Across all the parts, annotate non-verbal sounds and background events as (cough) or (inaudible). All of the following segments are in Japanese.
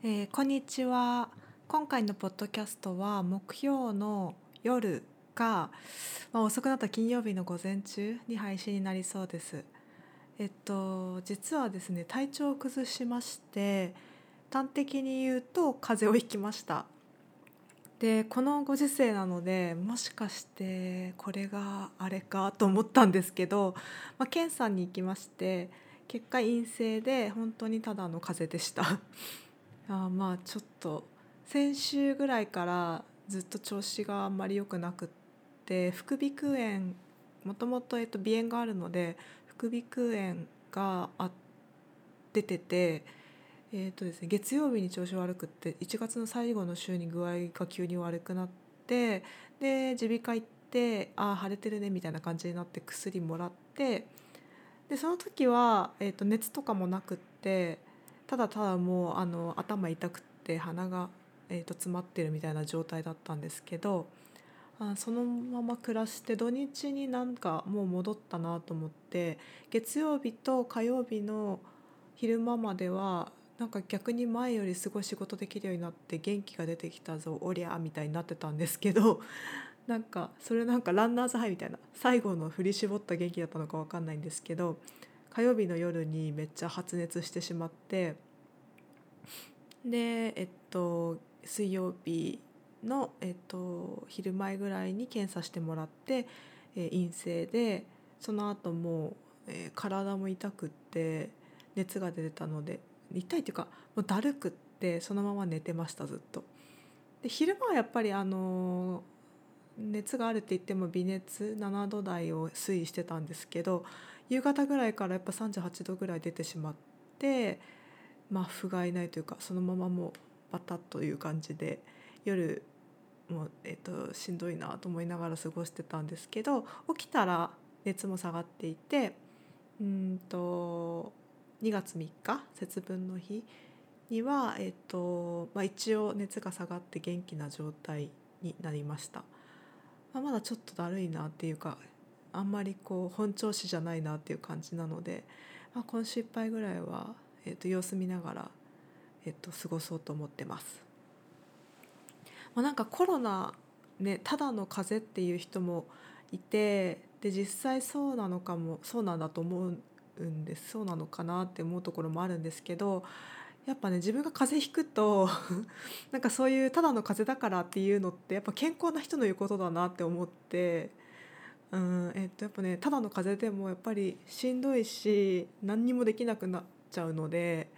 えーこんにちは。今回のポッドキャストは木曜の夜か、まあ、遅くなった金曜日の午前中に配信になりそうです。えっと実はですね体調を崩しまして端的に言うと風邪をひきました。でこのご時世なのでもしかしてこれがあれかと思ったんですけど、まあ、検査に行きまして結果陰性で本当にただの風邪でした。あまあちょっと先週ぐらいからずっと調子があんまり良くなくって副鼻腔炎もともとえっと鼻炎があるので副鼻腔炎があ出てて、えーとですね、月曜日に調子悪くって1月の最後の週に具合が急に悪くなってで耳鼻科行ってああ腫れてるねみたいな感じになって薬もらってでその時は、えー、と熱とかもなくってただただもうあの頭痛くて鼻が、えー、と詰まってるみたいな状態だったんですけどあそのまま暮らして土日になんかもう戻ったなと思って月曜日と火曜日の昼間まではなんか逆に前よりすごい仕事できるようになって元気が出てきたぞおりゃみたいになってたんですけど (laughs) なんかそれなんかランナーズハイみたいな最後の振り絞った元気だったのか分かんないんですけど火曜日の夜にめっちゃ発熱してしまってでえっと水曜日の、えっと、昼前ぐらいに検査してもらって、えー陰性でその後もう、えー体も痛くって熱が出てたので痛いっていうかもうだるくってそのまま寝てましたずっと。で昼間はやっぱりあの熱があるって言っても微熱7度台を推移してたんですけど夕方ぐらいからやっぱ38度ぐらい出てしまってまあ不甲斐ないというかそのままもうバタッという感じで夜もう、えっとしんどいなと思いながら過ごしてたんですけど起きたら熱も下がっていてうんと2月3日節分の日には、えっとまあ、一応熱が下がって元気な状態になりました。まあ、まだちょっとだるいなっていうかあんまりこう本調子じゃないなっていう感じなので、まあ、今週いっぱいぐらいは、えっと様子見ながら、えっと過ごそうと思ってます。まあ、なんかコロナねただの風邪っていう人もいてで実際そうなのかもそうなんだと思うんですそうなのかなって思うところもあるんですけどやっぱね自分が風邪ひくと (laughs) なんかそういうただの風邪だからっていうのってやっぱ健康な人の言うことだなって思って。うんえっと、やっぱねただの風邪でもやっぱりしんどいし何にもできなくなっちゃうので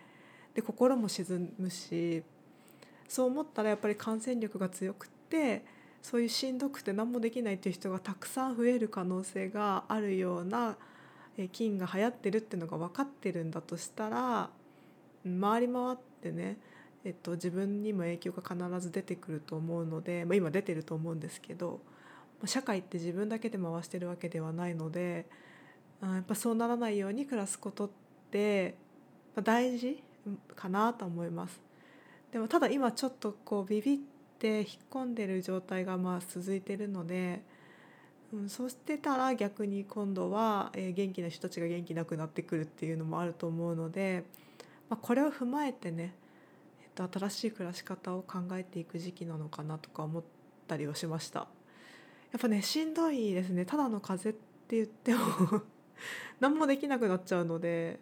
で心も沈むしそう思ったらやっぱり感染力が強くってそういうしんどくて何もできないっていう人がたくさん増える可能性があるような菌が流行ってるっていうのが分かってるんだとしたら回り回ってね、えっと、自分にも影響が必ず出てくると思うので、まあ、今出てると思うんですけど社会って自分だけで回してるわけではないのでやっぱそうならないように暮らすことってま大事かなと思います。でもただ今ちょっとこうビビって引っ込んでる状態がまあ続いてるので、うん、そうしてたら逆に今度は、え元気な人たちが元気なくなってくるっていうのもあると思うので、まあ、これを踏まえてね、えっと、新しい暮らし方を考えていく時期なのかなとか思ったりをしました。やっぱねしんどいですね。ただの風邪って言っても (laughs) 何もできなくなっちゃうので。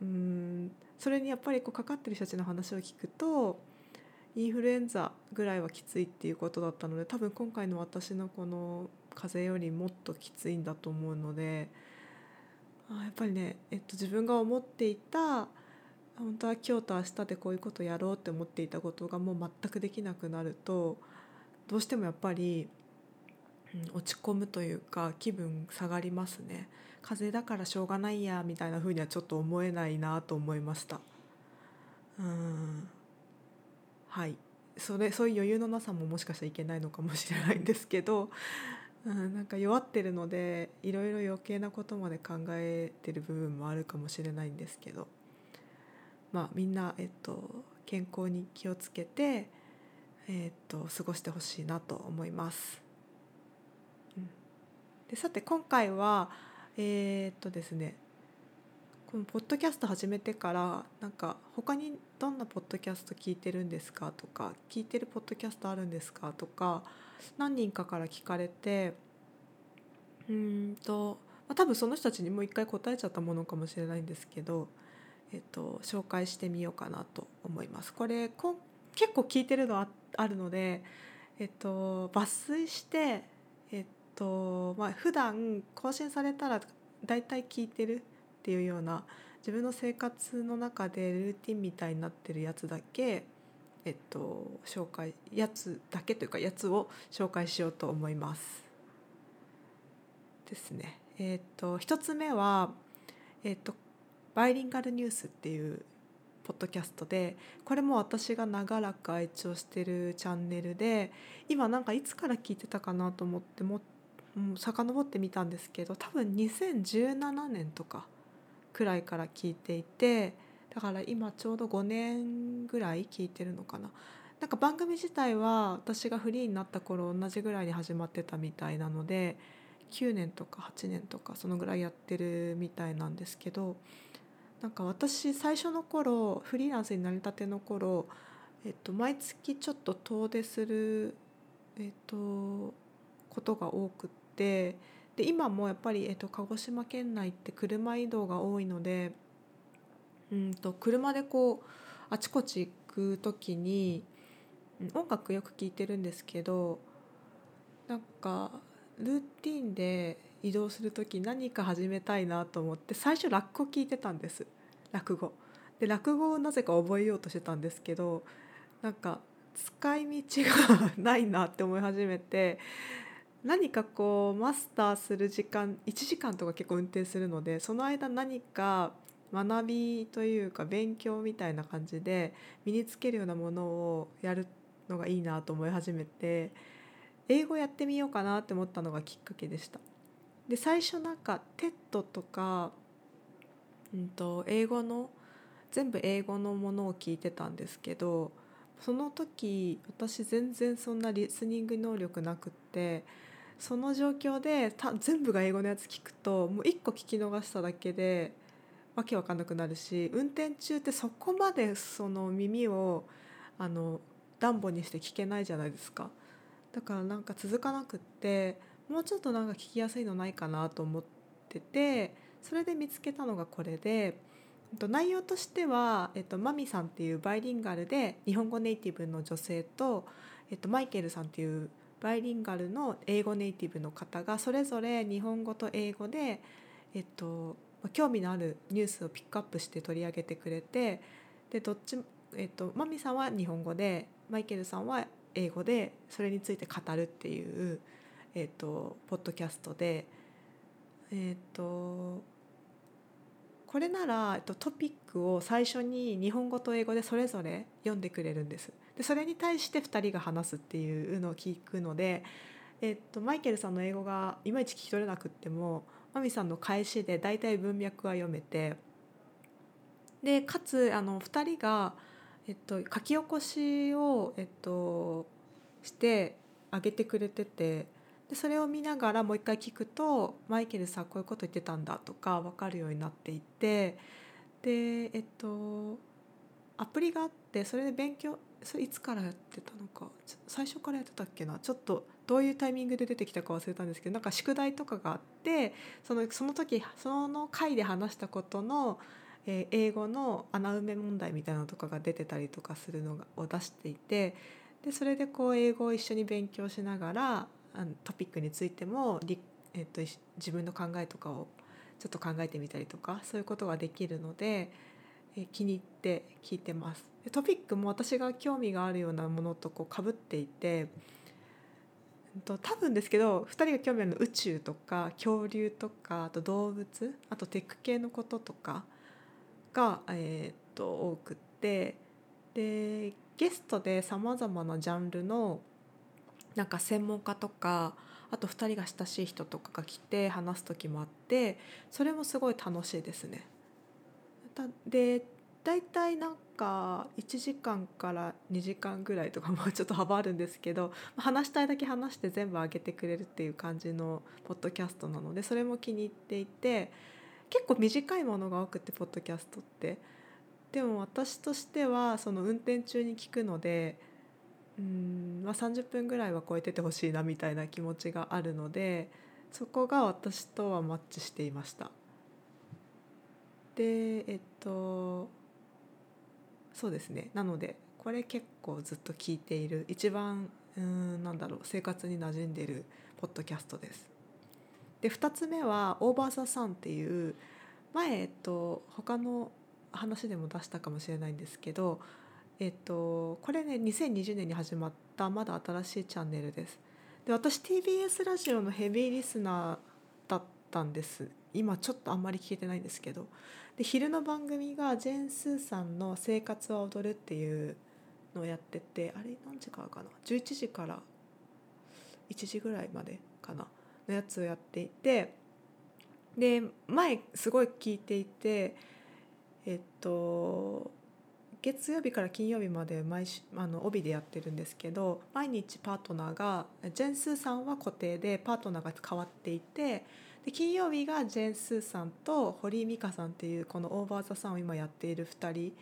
うん。それにやっぱりこうかかってる人たちの話を聞くとインフルエンザぐらいはきついっていうことだったので多分今回の私のこの風邪よりもっときついんだと思うのであやっぱりね、えっと、自分が思っていた本当は今日と明日でこういうことやろうって思っていたことがもう全くできなくなるとどうしてもやっぱりうん落ち込むというか気分下がりますね。風邪だからしょうがないやみたいな風にはちょっと思えないなと思いました。うん。はい。それそういう余裕のなさももしかしたらいけないのかもしれないんですけど、うん、なんか弱ってるのでいろいろ余計なことまで考えてる部分もあるかもしれないんですけど。まあみんな、えっと、健康に気をつけて、えっと、過ごしてほしいなと思います。でさて今回はえーっとですねこのポッドキャスト始めてからなんか他にどんなポッドキャスト聞いてるんですか？とか聞いてるポッドキャストあるんですか？とか何人かから聞かれてうんと、まあ、多分その人たちにもう一回答えちゃったものかもしれないんですけど、えっと、紹介してみようかなと思います。これこ結構聞いてるのああるので、えっと、抜粋して、とまあ普段更新されたら大体聞いてるっていうような自分の生活の中でルーティンみたいになってるやつだけ、えっと、紹介やつだけというかやつを紹介しようと思います。ですね。えっと一つ目は、えっと、バイリンガルニュースっていうポッドキャストでこれも私が長らく愛聴してるチャンネルで今なんかいつから聞いてたかなと思ってもう遡ってみたんですけど多分2017年とかくらいから聞いていてだから今ちょうど5年ぐらい聞いてるのかな。なんか番組自体は私がフリーになった頃同じぐらいに始まってたみたいなので9年とか8年とかそのぐらいやってるみたいなんですけどなんか私最初の頃フリーランスになりたての頃、えっと、毎月ちょっと遠出する、えっと、ことが多くってで今もやっぱり、えっと、鹿児島県内って車移動が多いのでうんと車でこうあちこち行く時に音楽よく聴いてるんですけどなんかルーティンで移動する時何か始めたいなと思って最初落語聞いてたんです落語。で落語をなぜか覚えようとしてたんですけどなんか使い道が (laughs) ないなって思い始めて何かこうマスターする時間1時間とか結構運転するのでその間何か学びというか勉強みたいな感じで身につけるようなものをやるのがいいなと思い始めて英語やってみようかなって思ったのがきっかけでした。で最初なんか TED とか、うんと、英語の全部英語のものを聞いてたんですけどその時私全然そんなリスニング能力なくってその状況でた全部が英語のやつ聞くともう一個聞き逃しただけでわけわかんなくなるし運転中ってそこまでその耳をあの暖房にして聞けないじゃないですか。だからなんか続かなくってもうちょっとなんか聞きやすいのないかなと思っててそれで見つけたのがこれで内容としては、えっと、マミさんっていうバイリンガルで日本語ネイティブの女性と、えっと、マイケルさんっていうバイリンガルの英語ネイティブの方がそれぞれ日本語と英語で、えっと、興味のあるニュースをピックアップして取り上げてくれてでどっち、えっと、マミさんは日本語でマイケルさんは英語でそれについて語るっていう、えっと、ポッドキャストで、えっと、これなら、えっと、トピックを最初に日本語と英語でそれぞれ読んでくれるんです。でそれに対して2人が話すっていうのを聞くので、えっと、マイケルさんの英語がいまいち聞き取れなくってもマミさんの返しで大体文脈は読めてでかつあの2人が、えっと、書き起こしを、えっと、してあげてくれててでそれを見ながらもう一回聞くとマイケルさんこういうこと言ってたんだとか分かるようになっていてでえっとアプリがあってそれで勉強それいつからやってたのか最初からやってたっけなちょっとどういうタイミングで出てきたか忘れたんですけどなんか宿題とかがあってそのその時その回で話したことの、えー、英語の穴埋め問題みたいなのとかが出てたりとかするのを出していてでそれでこう英語を一緒に勉強しながらあのトピックについても、えーと、自分の考えとかをちょっと考えてみたりとかそういうことができるので、え、気に入って聞いてます。でトピックも私が興味があるようなものとこうかぶっていてと多分ですけど2人が興味あるの宇宙とか恐竜とかあと動物あとテック系のこととかが、えー、と多くってでゲストでさまざまなジャンルのなんか専門家とかあと2人が親しい人とかが来て話す時もあってそれもすごい楽しいですね。で大体なんか1時間から2時間ぐらいとかもちょっと幅あるんですけど話したいだけ話して全部上げてくれるっていう感じのポッドキャストなのでそれも気に入っていて結構短いものが多くてポッドキャストってでも私としてはその運転中に聞くのでうん、まあ、30分ぐらいは超えててほしいなみたいな気持ちがあるのでそこが私とはマッチしていました。でえっとそうですねなのでこれ結構ずっと聞いている一番うんなんだろう生活に馴染んでるポッドキャストです。で2つ目は「オーバー・ザ・サン」っていう前、えっと、他の話でも出したかもしれないんですけど、えっと、これね2020年に始まったまだ新しいチャンネルです。で私 TBS ラジオのヘビーリスナーだったんです。今ちょっとあんまり聞いてないんですけど。で昼の番組がジェーン・スーさんの「生活は踊る」っていうのをやっててあれ何時からかな？11時から1時ぐらいまでかな？のやつをやっていて。で前すごい聞いていてえっと月曜日から金曜日まで毎週あの帯でやってるんですけど毎日パートナーがジェンスーさんは固定でパートナーが変わっていてで金曜日がジェンスーさんと堀井美香さんっていうこの「オーバー・ザ・さん」を今やっている2人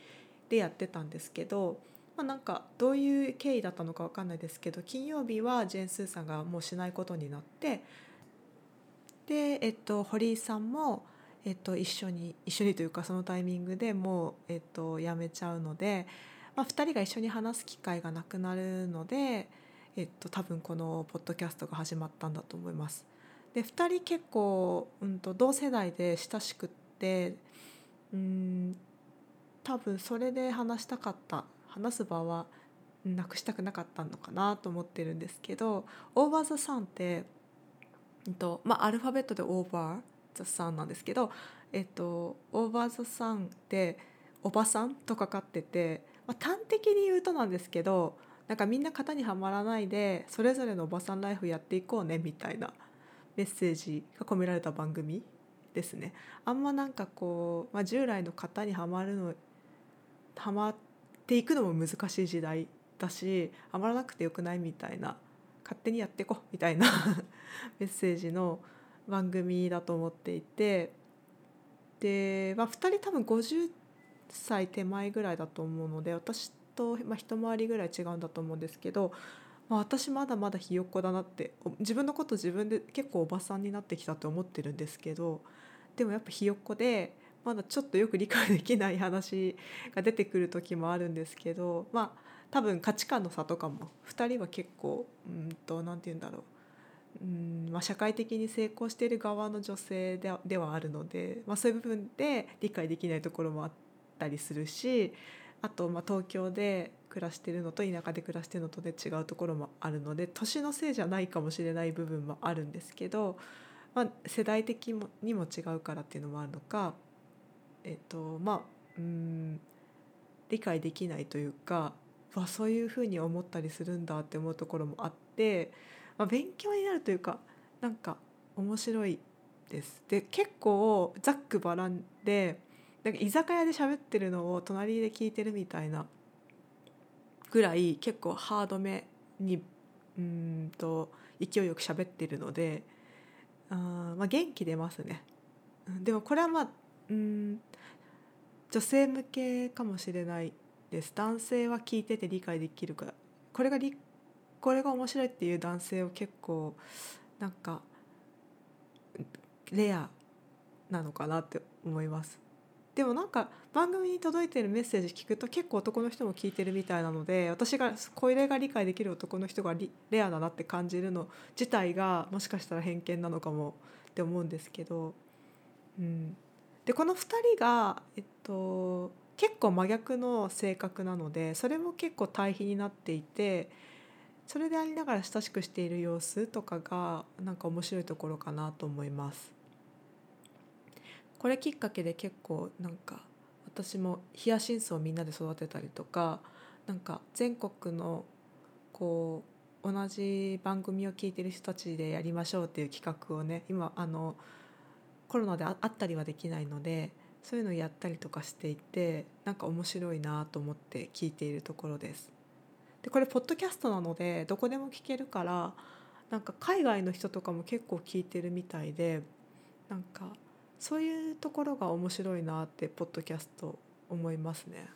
でやってたんですけど、まあ、なんかどういう経緯だったのか分かんないですけど金曜日はジェンスーさんがもうしないことになってで、えっと、堀井さんも、えっと、一緒に一緒にというかそのタイミングでもう、えっと、辞めちゃうので、まあ、2人が一緒に話す機会がなくなるので、えっと、多分このポッドキャストが始まったんだと思います。で2人結構、うんと、同世代で親しくってうん多分それで話したかった話す場はなくしたくなかったのかなと思ってるんですけど「オーバー・ザ・サン」ってえっとまあ、アルファベットで「オーバー・ザ・サン」なんですけど「えっと、オーバー・ザ・サン」って「おばさん」とかかってて、まあ、端的に言うとなんですけどなんかみんな型にはまらないでそれぞれのおばさんライフやっていこうねみたいなメッセージが込められた番組ですね。あんまなんかこう、まあ、従来の型にはまるのはまっていくのも難しい時代だしはまらなくてよくないみたいな勝手にやっていこうみたいな (laughs) メッセージの番組だと思っていてで、まあ、2人多分50歳手前ぐらいだと思うので私と、まあ、一回りぐらい違うんだと思うんですけど、まあ、私まだまだひよっこだなって自分のこと自分で結構おばさんになってきたと思ってるんですけどでもやっぱひよっこでまだちょっとよく理解できない話が出てくる時もあるんですけどまあ多分価値観の差とかも2人は結構うんと何て言うんだろう。うんまあ、社会的に成功している側の女性でではあるので、まあ、そういう部分で理解できないところもあったりするしあとまあ東京で暮らしてるのと田舎で暮らしてるのとで違うところもあるので年のせいじゃないかもしれない部分もあるんですけど、まあ、世代的にも違うからっていうのもあるのか、えっとまあ、うん理解できないというかわそういうふうに思ったりするんだって思うところもあって、まあ、勉強になるというかなんか面白いです。で結構ざっくばらんでなんか居酒屋で喋ってるのを隣で聞いてるみたいなぐらい結構ハードめにうんと勢いよく喋ってるのであ、まあ、元気出ますね。でもこれはまあうん女性向けかもしれないです男性は聞いてて理解できるかこれがこれが面白いっていう男性を結構なんかレアなのかなって思います。でもなんか番組に届いてるメッセージ聞くと結構男の人も聞いてるみたいなので私がこれが理解できる男の人がレアだなって感じるの自体がもしかしたら偏見なのかもって思うんですけど、うん、でこの2人がえっと結構真逆の性格なのでそれも結構対比になっていてそれでありながら親しくしている様子とかがなんか面白いところかなと思います。これきっかけで結構なんか私もヒヤシンスをみんなで育てたりとかなんか全国のこう同じ番組を聞いてる人たちでやりましょうっていう企画をね今あのコロナであったりはできないのでそういうのをやったりとかしていてなんか面白いなと思って聞いているところです。でこれポッドキャストなのでどこでも聞けるからなんか海外の人とかも結構聞いてるみたいでなんかそういうところが面白いなってポッドキャスト思いますね。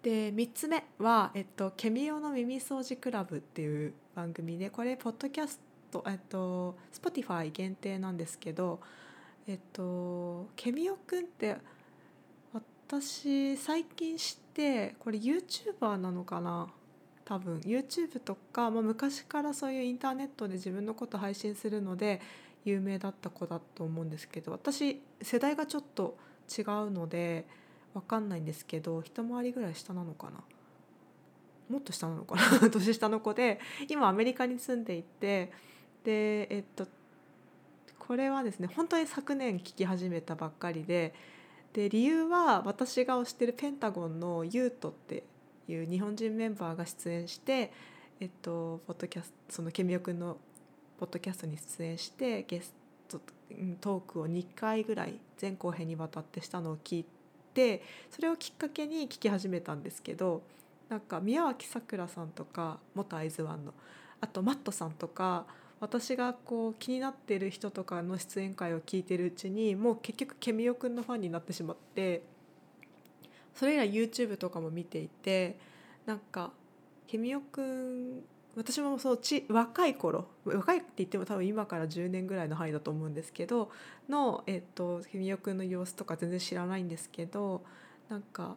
で3つ目は、えっと「ケミオの耳掃除クラブ」っていう番組でこれポッドキャストえっと Spotify 限定なんですけどえっとケミオくんって私最近知ってこれ YouTuber なのかな？多分。YouTube とか、まあ、昔からそういうインターネットで自分のこと配信するので有名だった子だと思うんですけど私世代がちょっと違うので分かんないんですけど一回りぐらい下なのかな？もっと下なのかな？(laughs) 年下の子で今アメリカに住んでいてでえっとこれはですね本当に昨年聞き始めたばっかりでで理由は私が推してるペンタゴンのユートっていう日本人メンバーが出演してえっとポッドキャストそのケミオくんのポッドキャストに出演してゲストトークを2回ぐらい前後編にわたってしたのを聞いてそれをきっかけに聞き始めたんですけどなんか宮脇さくらさんとか元会津湾のあとマットさんとか私がこう気になってる人とかの出演会を聞いてるうちにもう結局ケミオくんのファンになってしまってそれ以来 YouTube とかも見ていてなんかケミオくん私もそうち若い頃若いって言っても多分今から10年ぐらいの範囲だと思うんですけどの、えっと、ケミオくんの様子とか全然知らないんですけどなんか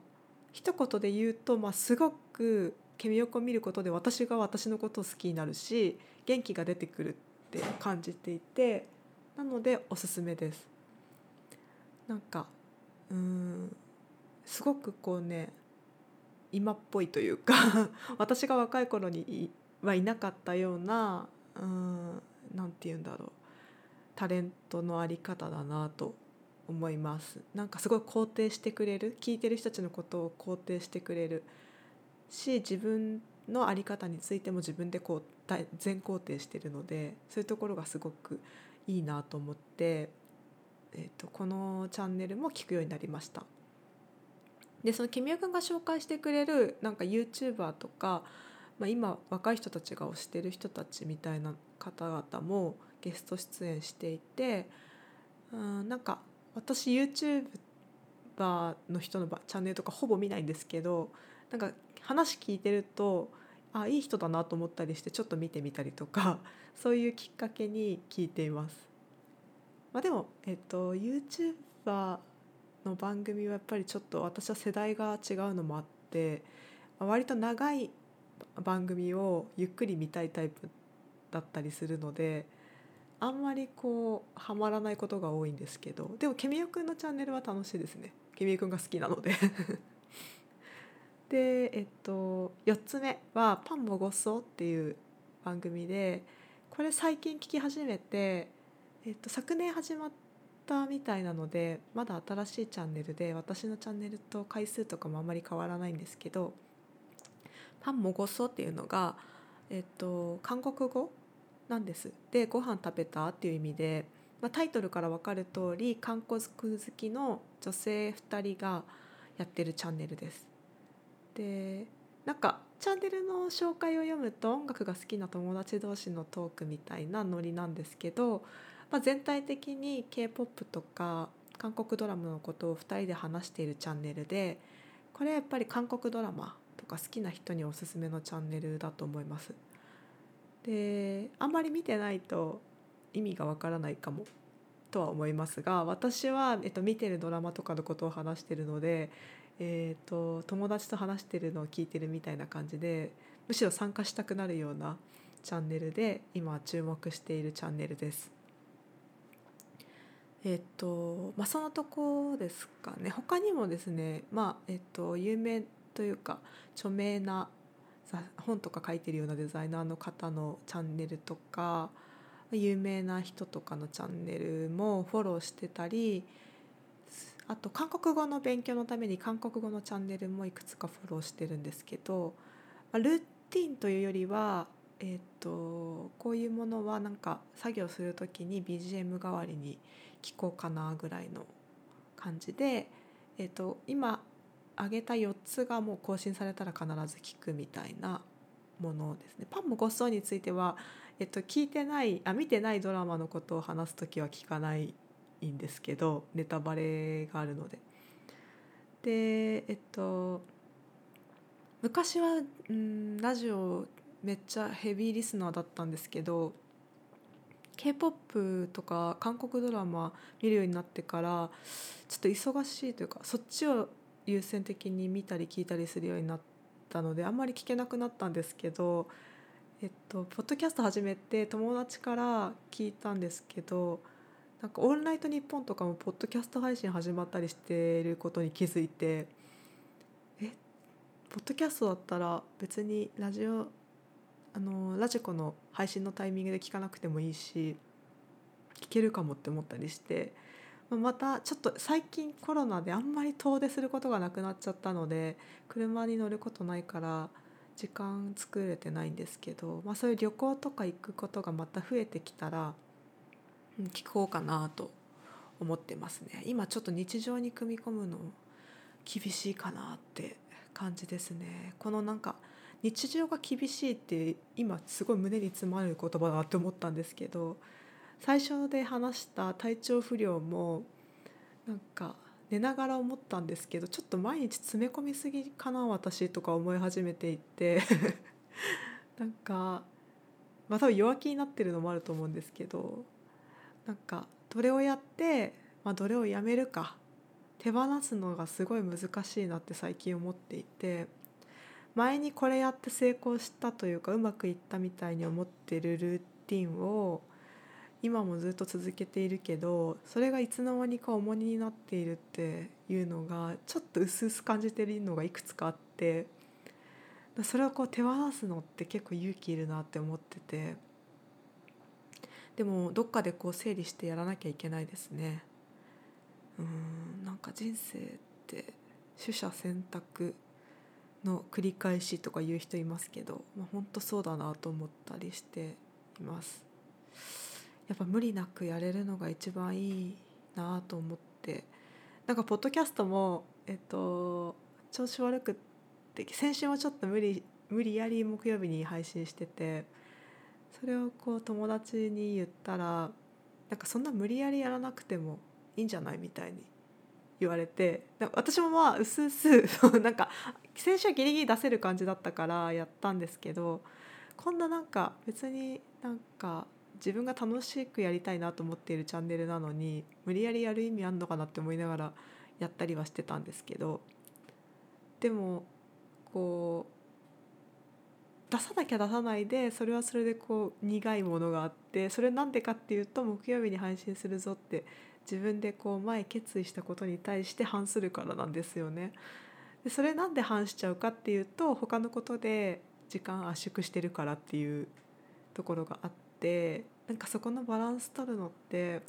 一言で言うと、まあ、すごくケミオくんを見ることで私が私のことを好きになるし元気が出てくるって感じていてなのでおすすめです。なんかうんすごくこうね今っぽいというか (laughs) 私が若い頃にはいなかったようなうんなんて言うんだろうタレントのあり方だなと思いますなんかすごい肯定してくれる聞いてる人たちのことを肯定してくれるし自分の在り方についても自分でこう全肯定してるのでそういうところがすごくいいなと思って、えーと、このチャンネルも聞くようになりました。でその君代君が紹介してくれるなんか YouTuber とかまあ、今若い人たちが推してる人たちみたいな方々もゲスト出演していてうんなんか私 YouTuber の人のチャンネルとかほぼ見ないんですけどなんか話聞いてるとあいい人だなと思ったりしてちょっと見てみたりとか (laughs) そういうきっかけに聞いています。まあ、でも、えっと、YouTuber の番組はやっぱりちょっと私は世代が違うのもあって割と長い番組をゆっくり見たいタイプだったりするのであんまりこうハマらないことが多いんですけどでもケミオくんのチャンネルは楽しいですねケミオくんが好きなので (laughs) でえっと4つ目は「パンもごっそ」っていう番組でこれ最近聞き始めて、えっと、昨年始まったみたいなのでまだ新しいチャンネルで私のチャンネルと回数とかもあんまり変わらないんですけどパンもごそっていうのが、えっと、韓国語なんです。でご飯食べたっていう意味で、まあ、タイトルから分かる通り韓国好きの女性2人がやってるチャンネルです。でなんかチャンネルの紹介を読むと音楽が好きな友達同士のトークみたいなノリなんですけど、まあ、全体的に k p o p とか韓国ドラマのことを2人で話しているチャンネルでこれやっぱり韓国ドラマとか好きな人におすすめのチャンネルだと思います。であんまり見てないと意味がわからないかもとは思いますが私は、えっと、見てるドラマとかのことを話してるので、えーと、友達と話してるのを聞いてるみたいな感じでむしろ参加したくなるようなチャンネルで今注目しているチャンネルです。えっとまあ、そのとこですかね他にもですね、まあえっと、有名というか著名な本とか書いてるようなデザイナーの方のチャンネルとか有名な人とかのチャンネルもフォローしてたりあと韓国語の勉強のために韓国語のチャンネルもいくつかフォローしてるんですけどまルーティンというよりは、えーと、こういうものはなんか作業する時に BGM 代わりに聞こうかなぐらいの感じで、えーと今上げた4つがもう更新されたら必ず聞くみたいなものですね。パンもごっそについては、えっと、聞いてないあ見てないドラマのことを話す時は聞かないいんですけどネタバレがあるので。でえっと昔は、うん、ラジオめっちゃヘビーリスナーだったんですけど k p o p とか韓国ドラマ見るようになってからちょっと忙しいというかそっちを優先的に見たり聞いたりするようになったのであんまり聞けなくなったんですけど、えっと、ポッドキャスト始めて友達から聞いたんですけどなんか「オールナイトニッポン」とかもポッドキャスト配信始まったりしてることに気づいてえポッドキャストだったら別にラジオあのラジコの配信のタイミングで聞かなくてもいいし聞けるかもって思ったりしてまたちょっと最近コロナであんまり遠出することがなくなっちゃったので車に乗ることないから時間作れてないんですけど、まあ、そういう旅行とか行くことがまた増えてきたら聞こうかなと思ってますね。今ちょっと日常に組み込むの厳しいかなって感じですね。このなんか日常が厳しいって今すごい胸に詰まる言葉だなって思ったんですけど最初で話した体調不良もなんか寝ながら思ったんですけどちょっと毎日詰め込みすぎかな私とか思い始めていて。(laughs) なんかまあ多分弱気になってるのもあると思うんですけどなんかどれをやって、まあ、どれをやめるか手放すのがすごい難しいなって最近思っていて前にこれやって成功したというかうまくいったみたいに思ってるルーティンを今もずっと続けているけどそれがいつの間にか重荷になっているっていうのがちょっと薄々感じてるのがいくつかあってそれをこう手放すのって結構勇気いるなって思っててでもどっかでこう整理してやらなきゃいけないですね。うんなんか人生って取捨選択の繰り返しとか言う人いますけど、まあ、本当そうだなと思ったりしています。やっぱ無理なくやれるのが一番いいなと思ってなんかポッドキャストもえっと調子悪くって先週はちょっと無理無理やり木曜日に配信しててそれをこう友達に言ったらなんかそんな無理やりやらなくてもいいんじゃないみたいに言われて私もまあうすうす (laughs) なんか先週はギリギリ出せる感じだったからやったんですけどこんななんか別になんか自分が楽しくやりたいなと思っているチャンネルなのに無理やりやる意味あんのかなって思いながらやったりはしてたんですけどでもこう出さなきゃ出さないでそれはそれでこう苦いものがあってそれなんでかっていうと木曜日に配信するぞって自分でこう前決意したことに対して反するからなんですよね。でそれなんで反しちゃうかっていうと他のことで時間圧縮してるからっていうところがあって。なんかそこのバランス取るのって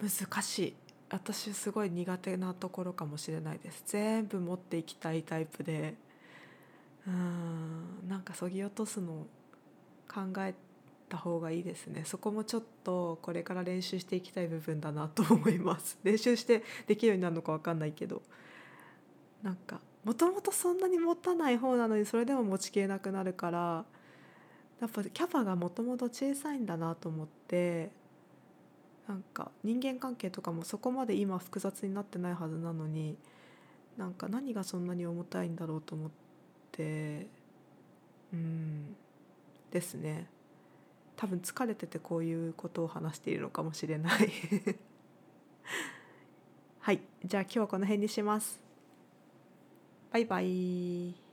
難しい私すごい苦手なところかもしれないです全部持っていきたいタイプでうん。なんかそぎ落とすの考えた方がいいですね。そこもちょっとこれから練習していきたい部分だなと思います。(laughs) 練習してできるようになるのか分かんないけど。なんかもともとそんなに持たない方なのにそれでも持ちきれなくなるからやっぱキャパがもともと小さいんだなと思ってなんか人間関係とかもそこまで今複雑になってないはずなのになんか何がそんなに重たいんだろうと思っててうんですね。多分疲れててこういうことを話しているのかもしれない。はいじゃあ今日はこの辺にします。バイバイ。